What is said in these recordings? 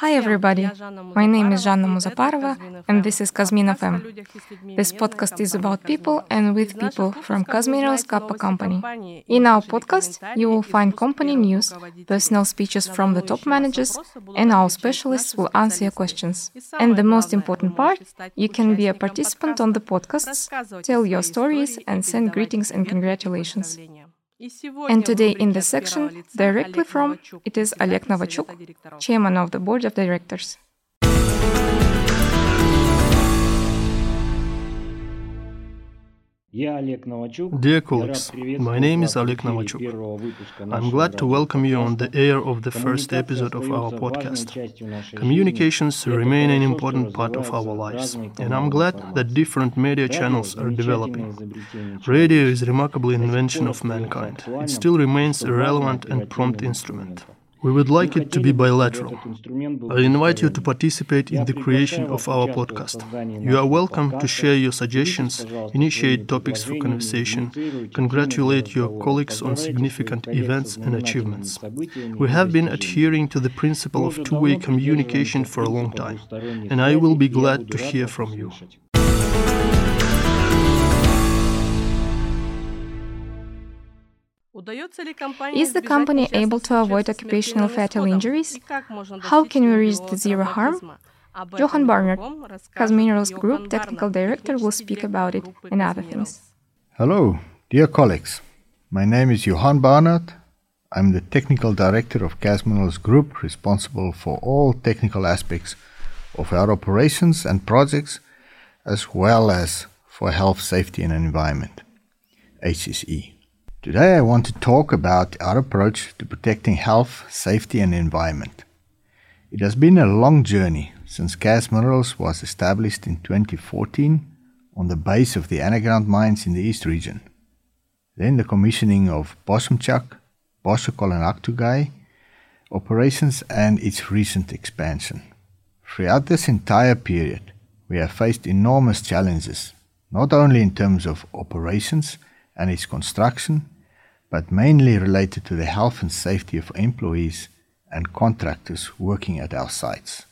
Hi, everybody. My name is Жанна Музапарова, and this is Kazmin FM. This podcast is about people and with people from Kazminerals Kappa Company. In our podcast, you will find company news, personal speeches from the top managers, and our specialists will answer your questions. And the most important part, you can be a participant on the podcasts, tell your stories, and send greetings and congratulations. And today in this section, directly from, it is Oleg Novachuk, chairman of the board of directors. Dear colleagues, my name is Oleg Novachuk. I'm glad to welcome you on the air of the first episode of our podcast. Communications remain an important part of our lives, and I'm glad that different media channels are developing. Radio is a remarkable invention of mankind. It still remains a relevant and prompt instrument. We would like it to be bilateral. I invite you to participate in the creation of our podcast. You are welcome to share your suggestions, initiate topics for conversation, congratulate your colleagues on significant events and achievements. We have been adhering to the principle of two way communication for a long time, and I will be glad to hear from you. Is the company able to avoid occupational fatal injuries? How can we reach the zero harm? Johan Barnard, Kazminerals Group Technical Director, will speak about it and other things. Hello, dear colleagues. My name is Johan Barnard. I'm the Technical Director of Kazminerals Group, responsible for all technical aspects of our operations and projects, as well as for health, safety, and environment, HSE. Today I want to talk about our approach to protecting health, safety and environment. It has been a long journey since KAZ Minerals was established in 2014 on the base of the underground mines in the East region. Then the commissioning of Bozymchak, Bozshakol and Aktogay operations and its recent expansion. Throughout this entire period, we have faced enormous challenges, not only in terms of operations and its construction, but mainly related to the health and safety of employees and contractors working at our sites.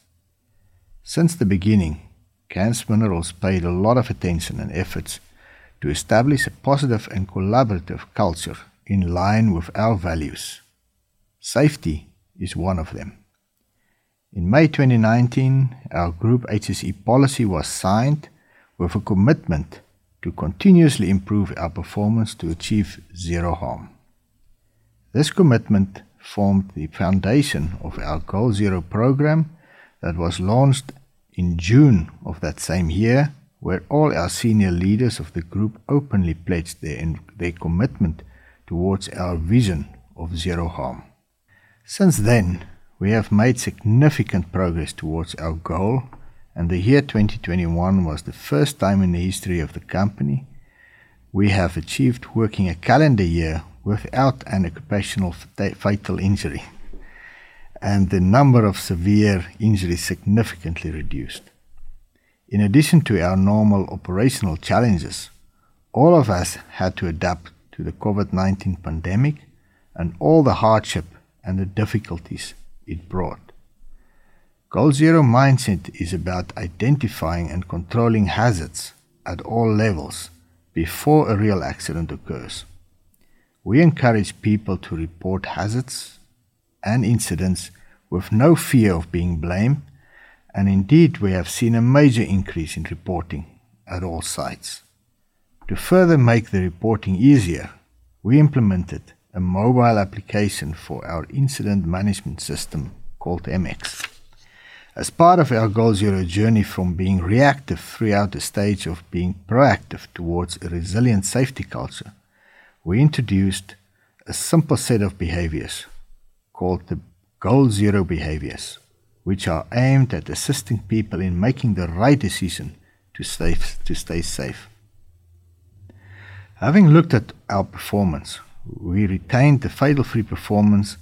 Since the beginning, Kazminerals paid a lot of attention and efforts to establish a positive and collaborative culture in line with our values. Safety is one of them. In May 2019, our Group HSE policy was signed with a commitment to continuously improve our performance to achieve zero harm. This commitment formed the foundation of our Goal Zero program that was launched in June of that same year, where all our senior leaders of the group openly pledged their, their commitment towards our vision of zero harm. Since then, we have made significant progress towards our goal, and the year 2021 was the first time in the history of the company we have achieved working a calendar year without an occupational fatal injury, and the number of severe injuries significantly reduced. In addition to our normal operational challenges, all of us had to adapt to the COVID 19 pandemic and all the hardship and the difficulties it brought. Goal Zero mindset is about identifying and controlling hazards at all levels before a real accident occurs. We encourage people to report hazards and incidents with no fear of being blamed, and indeed we have seen a major increase in reporting at all sites. To further make the reporting easier, we implemented a mobile application for our incident management system called MX. As part of our Goal Zero journey from being reactive throughout the stage of being proactive towards a resilient safety culture, we introduced a simple set of behaviors called the Goal Zero behaviors, which are aimed at assisting people in making the right decision to stay, to stay safe. Having looked at our performance, we retained the fatal free performance,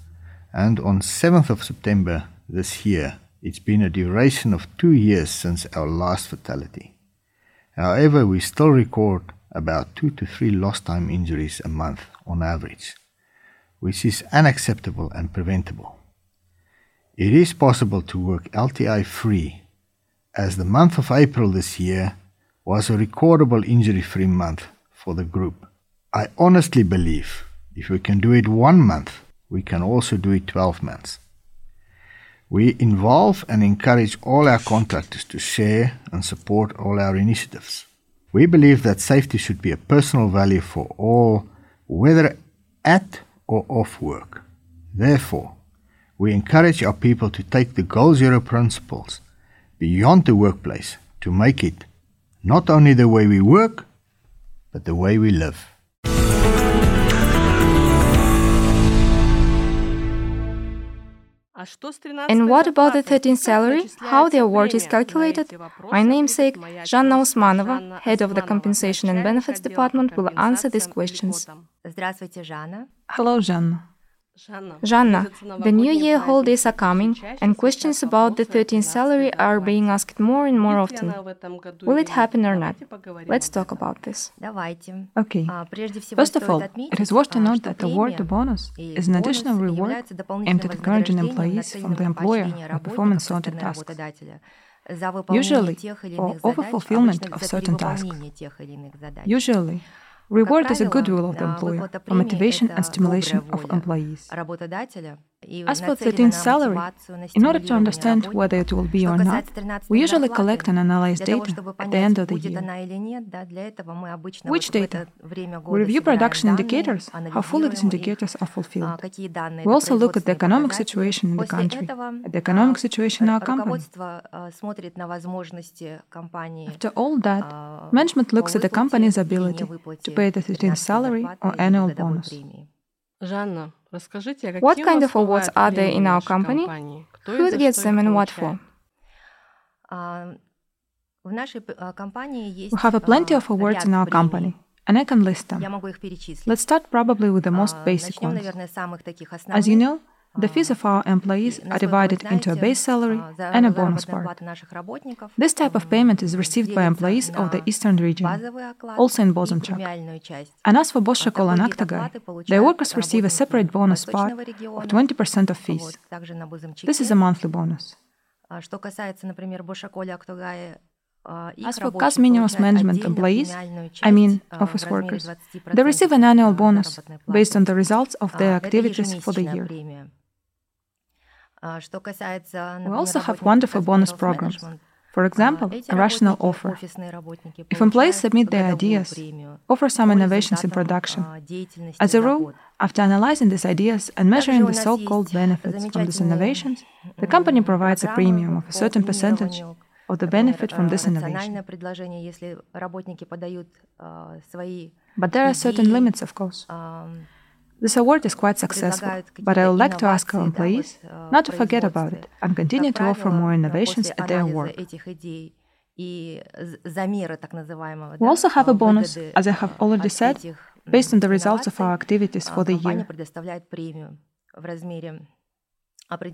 and on 7th of September this year, it's been a duration of two years since our last fatality. However, we still record about two to three lost time injuries a month on average, which is unacceptable and preventable. It is possible to work LTI free, as the month of April this year was a recordable injury free month for the group. I honestly believe if we can do it one month, we can also do it 12 months. We involve and encourage all our contractors to share and support all our initiatives. We believe that safety should be a personal value for all, whether at or off work. Therefore, we encourage our people to take the Goal Zero principles beyond the workplace to make it not only the way we work, but the way we live. And what about the 13th salary? How the award is calculated? My namesake, Жанна Usmanova, head of the Compensation and Benefits Department, will answer these questions. Hello, Жанна. Жанна, the New Year holidays are coming, and questions about the 13th salary are being asked more and more often. Will it happen or not? Let's talk about this. Okay. First of all, it is worth to note that the award to bonus is an additional reward aimed at encouraging employees from the employer on performing certain tasks. Usually, for overfulfillment of certain tasks. Usually, Reward is a goodwill of the employer for motivation and stimulation of employees. As for 13th salary, in order to understand whether it will be or not, we usually collect and analyze data at the end of the year. Which data? We review production indicators, how fully these indicators are fulfilled. We also look at the economic situation in the country, at the economic situation in our company. After all that, management looks at the company's ability to pay the 13th salary or annual bonus. What kind of awards are there in our company? Who gets them and what for? We have a plenty of awards in our company, and I can list them. Let's start probably with the most basic ones. As you know, the fees of our employees are divided into a base salary and a bonus part. This type of payment is received by employees of the Eastern region, also in Bozymchak. And as for Bozshakol and Aktogay, their workers receive a separate bonus part of 20% of fees. This is a monthly bonus. As for Kazminimos management employees, I mean office workers, they receive an annual bonus based on the results of their activities for the year. We also have wonderful bonus programs. For example, a rational offer. If employees submit their ideas, offer some innovations in production. As a rule, after analyzing these ideas and measuring the so called benefits from these innovations, the company provides a premium of a certain percentage of the benefit from this innovation. But there are certain limits, of course. This award is quite successful, but I would like to ask our employees not to forget about it and continue to offer more innovations at their work. We also have a bonus, as I have already said, based on the results of our activities for the year.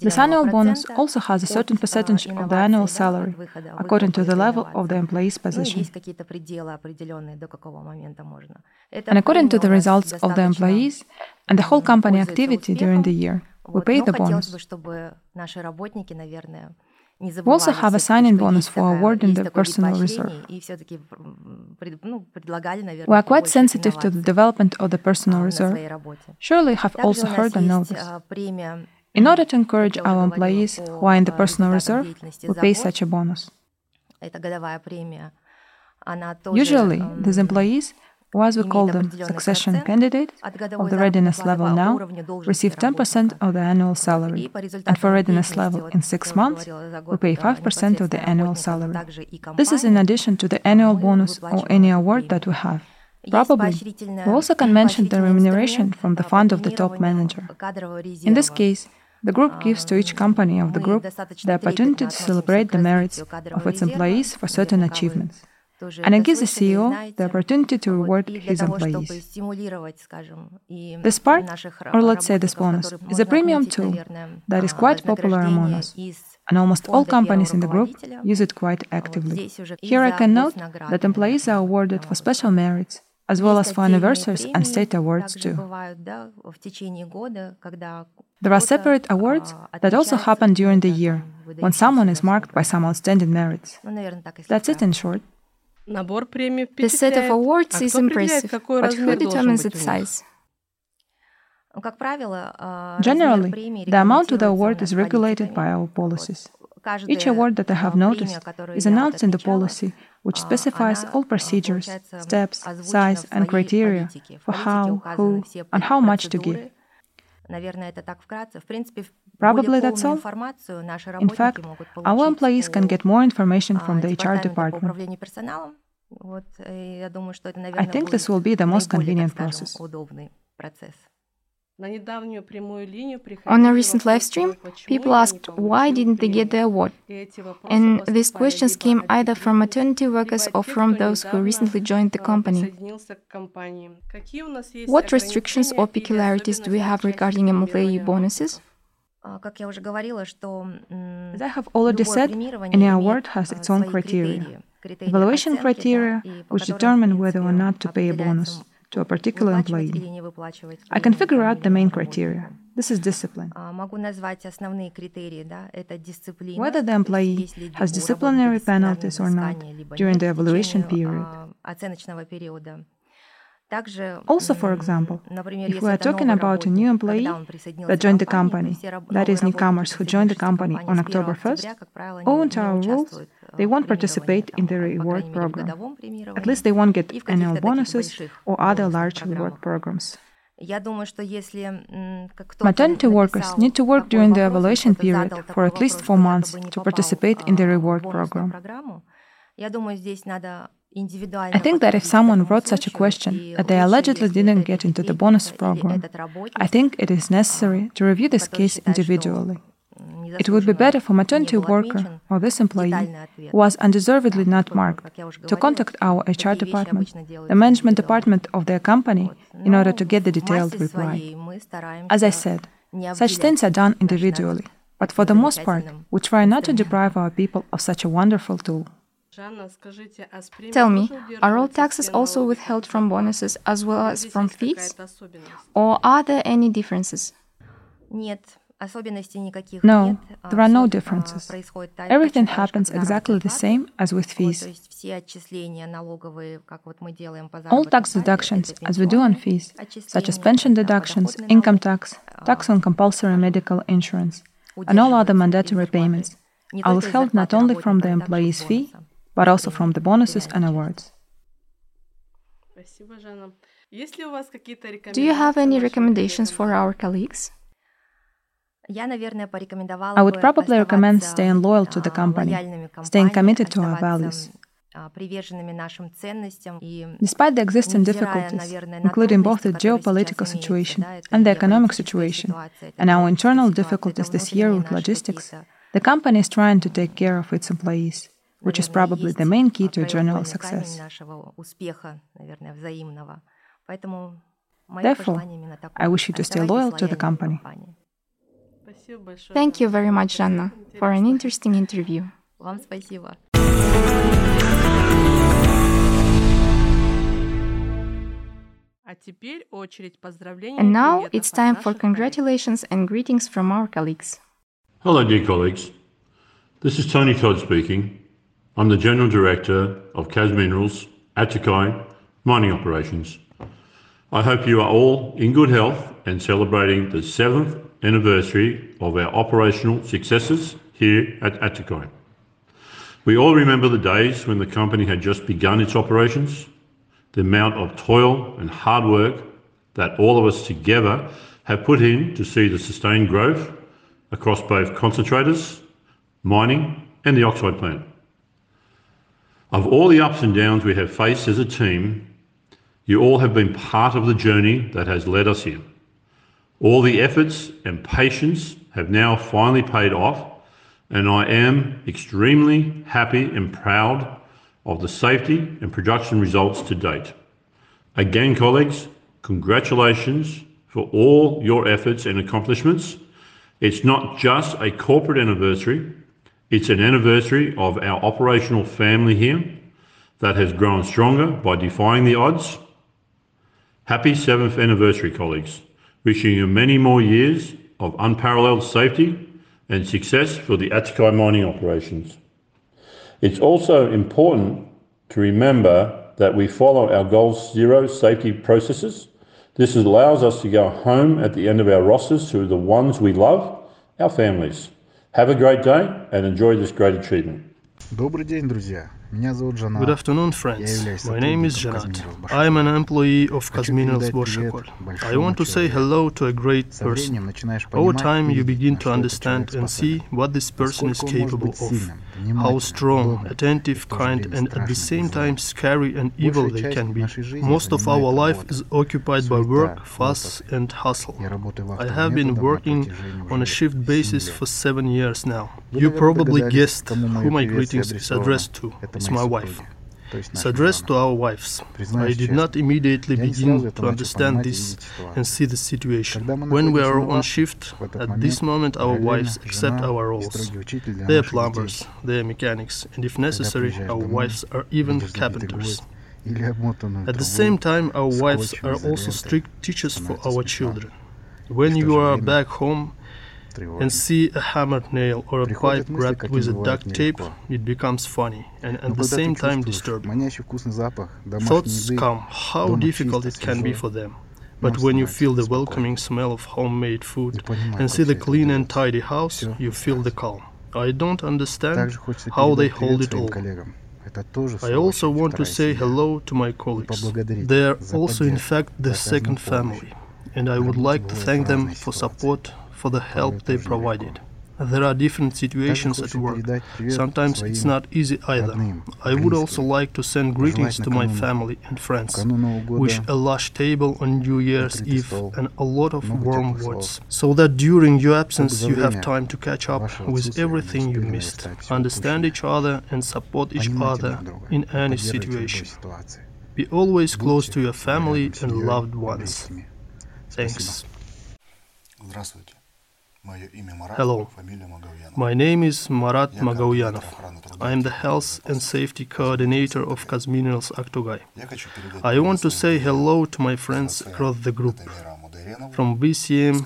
This annual bonus also has a certain percentage of the annual salary, according to the level of the employee's position. And according to the results of the employees and the whole company activity during the year, we pay the bonus. We also have a signing bonus for awarding the personal reserve. We are quite sensitive to the development of the personal reserve. Surely you have also heard and this. In order to encourage our employees who are in the personal reserve, we pay such a bonus. Usually, these employees, or as we call them, succession candidates of the readiness level now, receive 10% of the annual salary, and for readiness level in six months, we pay 5% of the annual salary. This is in addition to the annual bonus or any award that we have. Probably, we also can mention the remuneration from the fund of the top manager. In this case, the group gives to each company of the group the opportunity to celebrate the merits of its employees for certain achievements. And it gives the CEO the opportunity to reward his employees. This part, or let's say this bonus, is a premium tool that is quite popular among us, and almost all companies in the group use it quite actively. Here I can note that employees are awarded for special merits, as well as for anniversaries and state awards too. There are separate awards that also happen during the year, when someone is marked by some outstanding merits. That's it in short. The set of awards is impressive, but who determines its size? Generally, the amount of the award is regulated by our policies. Each award that I have noticed is announced in the policy, which specifies all procedures, steps, size, and criteria for how, who, and how much to give. Probably that's all. In fact, our employees can get more information from the HR department. I think this will be the most convenient process. On a recent live stream, people asked why didn't they get the award? And these questions came either from maternity workers or from those who recently joined the company. What restrictions or peculiarities do we have regarding employee bonuses? As I have already said, any award has its own criteria. Evaluation criteria, which determine whether or not to pay a bonus to a particular employee. I can figure out the main criteria. This is discipline. Whether the employee has disciplinary penalties or not during the evaluation period. Also, for example, if we are talking about a new employee that joined the company, that is, newcomers who joined the company on October 1st, owing to our rules, they won't participate in the reward program. At least they won't get annual bonuses or other large reward programs. Maternity workers need to work during the evaluation period for at least four months to participate in the reward program. I think that if someone wrote such a question that they allegedly didn't get into the bonus program, I think it is necessary to review this case individually. It would be better for maternity worker or this employee who was undeservedly not marked to contact our HR department, the management department of their company, in order to get the detailed reply. As I said, such things are done individually, but for the most part, we try not to deprive our people of such a wonderful tool. Tell me, are all taxes also withheld from bonuses as well as from fees? Or are there any differences? No, there are no differences. Everything happens exactly the same as with fees. All tax deductions, as we do on fees, such as pension deductions, income tax, tax on compulsory medical insurance, and all other mandatory payments, are withheld not only from the employee's fee, but also from the bonuses and awards. Do you have any recommendations for our colleagues? I would probably recommend staying loyal to the company, staying committed to our values. Despite the existing difficulties, including both the geopolitical situation and the economic situation, and our internal difficulties this year with logistics, the company is trying to take care of its employees, which is probably the main key to general success. Therefore, I wish you to stay loyal to the company. Thank you very much, Жанна, for an interesting interview. Вам спасибо. And now it's time for congratulations and greetings from our colleagues. Hello, dear colleagues. This is Tony Todd speaking. I'm the General Director of KAZ Minerals Aktogay Mining Operations. I hope you are all in good health and celebrating the seventh anniversary of our operational successes here at Aktogay. We all remember the days when the company had just begun its operations, the amount of toil and hard work that all of us together have put in to see the sustained growth across both concentrators, mining, and the oxide plant. Of all the ups and downs we have faced as a team, you all have been part of the journey that has led us here. All the efforts and patience have now finally paid off, and I am extremely happy and proud of the safety and production results to date. Again, colleagues, congratulations for all your efforts and accomplishments. It's not just a corporate anniversary, it's an anniversary of our operational family here that has grown stronger by defying the odds. Happy seventh anniversary, colleagues. Wishing you many more years of unparalleled safety and success for the Aktogay mining operations. It's also important to remember that we follow our Goal Zero safety processes. This allows us to go home at the end of our rosters to the ones we love, our families. Have a great day and enjoy this great achievement. Добрый день, друзья. Good afternoon, friends. My name is Janat. I am an employee of Kazminerals Bozshakol. I want to say hello to a great person. Over time, you begin to understand and see what this person is capable of, how strong, attentive, kind, and at the same time scary and evil they can be. Most of our life is occupied by work, fuss, and hustle. I have been working on a shift basis for seven years now. You probably guessed who my greetings is addressed to. It's my wife. It's addressed to our wives. I did not immediately begin to understand this and see the situation. When we are on shift, at this moment our wives accept our roles. They are plumbers, they are mechanics, and if necessary, our wives are even carpenters. At the same time, our wives are also strict teachers for our children. When you are back home, and see a hammered nail or a pipe wrapped with a duct tape, it becomes funny and at the same time disturbing. Thoughts come how difficult it can be for them. But when you feel the welcoming smell of homemade food and see the clean and tidy house, you feel the calm. I don't understand how they hold it all. I also want to say hello to my colleagues. They are also, in fact, the second family, and I would like to thank them for support for the help they provided. There are different situations at work. Sometimes it's not easy either. I would also like to send greetings to my family and friends. Wish a lush table on New Year's Eve and a lot of warm words, so that during your absence you have time to catch up with everything you missed, understand each other and support each other in any situation. Be always close to your family and loved ones. Thanks. Hello, my name is Marat Magauyanov. I am the Health and Safety Coordinator of Kazminerals Aktogay. I want to say hello to my friends across the group. From BCM,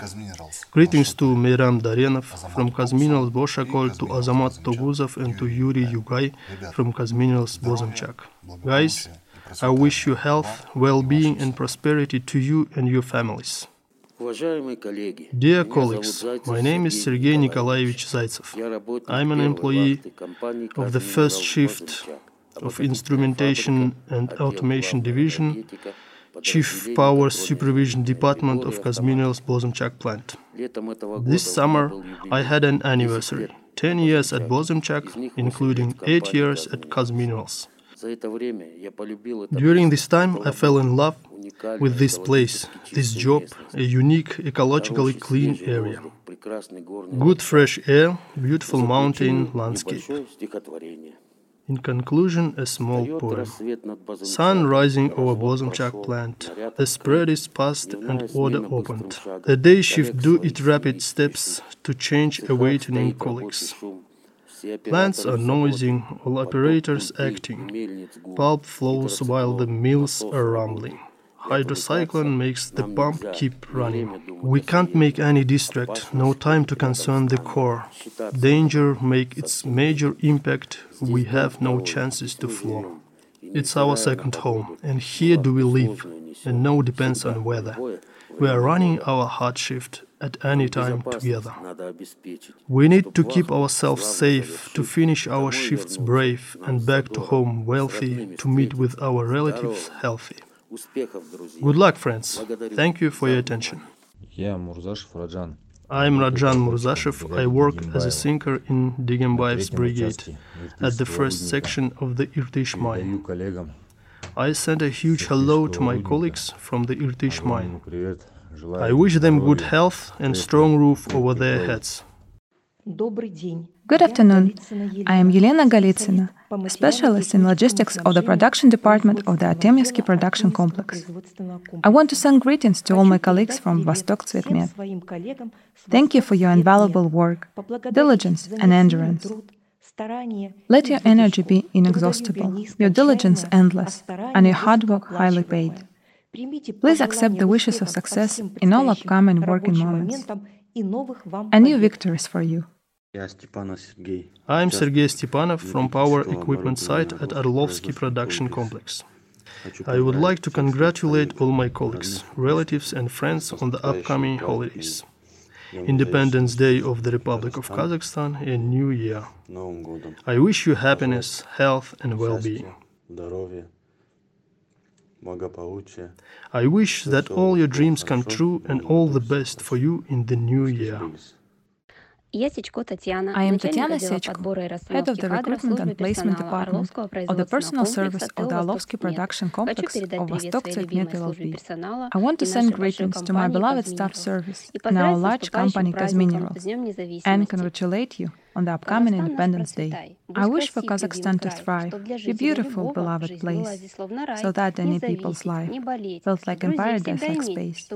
greetings to Meyram Darenov, from Kazminerals Bozshakol to Azamat Toguzov and to Yuri Yugay from Kazminerals Bozymchak. Guys, I wish you health, well-being and prosperity to you and your families. Dear colleagues, my name is Sergei Nikolaevich Zaitsev. I'm an employee of the first shift of Instrumentation and Automation Division, Chief Power Supervision Department of Kazminerals Bozymchak plant. This summer, I had an anniversary. 10 years at Bozymchak, including 8 years at Kazminerals. During this time, I fell in love with this place, this job, a unique, ecologically clean area. Good fresh air, beautiful mountain landscape. In conclusion, a small poem. Sun rising over Bozymchak plant. The spread is past and order opened. The day shift do its rapid steps to change awaiting colleagues. Plants are noising, all operators acting. Pulp flows while the mills are rumbling hydrocyclone makes the pump keep running. We can't make any distract, no time to concern the core. Danger make its major impact, we have no chances to flow. It's our second home, and here do we live, and no depends on weather. We are running our hard shift at any time together. We need to keep ourselves safe, to finish our shifts brave, and back to home wealthy, to meet with our relatives healthy. Good luck, friends. Thank you for your attention. I'm Rajan Murzashev. I work as a sinker in Digembaev's brigade at the first section of the Irtysh mine. I send a huge hello to my colleagues from the Irtysh mine. I wish them good health and strong roof over their heads. Good afternoon. I am Yelena Galitsina, a specialist in logistics of the production department of the Artemyevsky production complex. I want to send greetings to all my colleagues from Vostok Tsvetmet. Thank you for your invaluable work, diligence, and endurance. Let your energy be inexhaustible, your diligence endless, and your hard work highly paid. Please accept the wishes of success in all upcoming working moments. and new victories for you. I'm Sergei Stepanov from Power Equipment Site at Orlovsky Production Complex. I would like to congratulate all my colleagues, relatives, and friends on the upcoming holidays. Independence Day of the Republic of Kazakhstan and New Year. I wish you happiness, health, and well being. I wish that all your dreams come true and all the best for you in the new year. I am Tatiana Sechko, head of the Recruitment and Placement Department of the Personal Service of the Orlovsky Production Complex of Vostok Tsvetmet LLP. I want to send greetings to my beloved staff service and our large company Kazminerals and congratulate you on the upcoming Independence Day. I wish for Kazakhstan to thrive, a beautiful, beloved place, so that any people's life felt like a paradise-like space.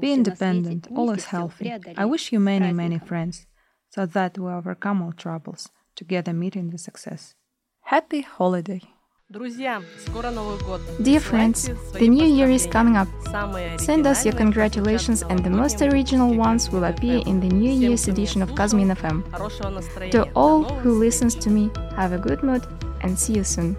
Be independent, always healthy. I wish you many, many friends so that we overcome all troubles, together meeting the success. Happy holiday! Dear friends, the new year is coming up. Send us your congratulations and the most original ones will appear in the New Year's edition of Kazmin FM. To all who listens to me, have a good mood and see you soon.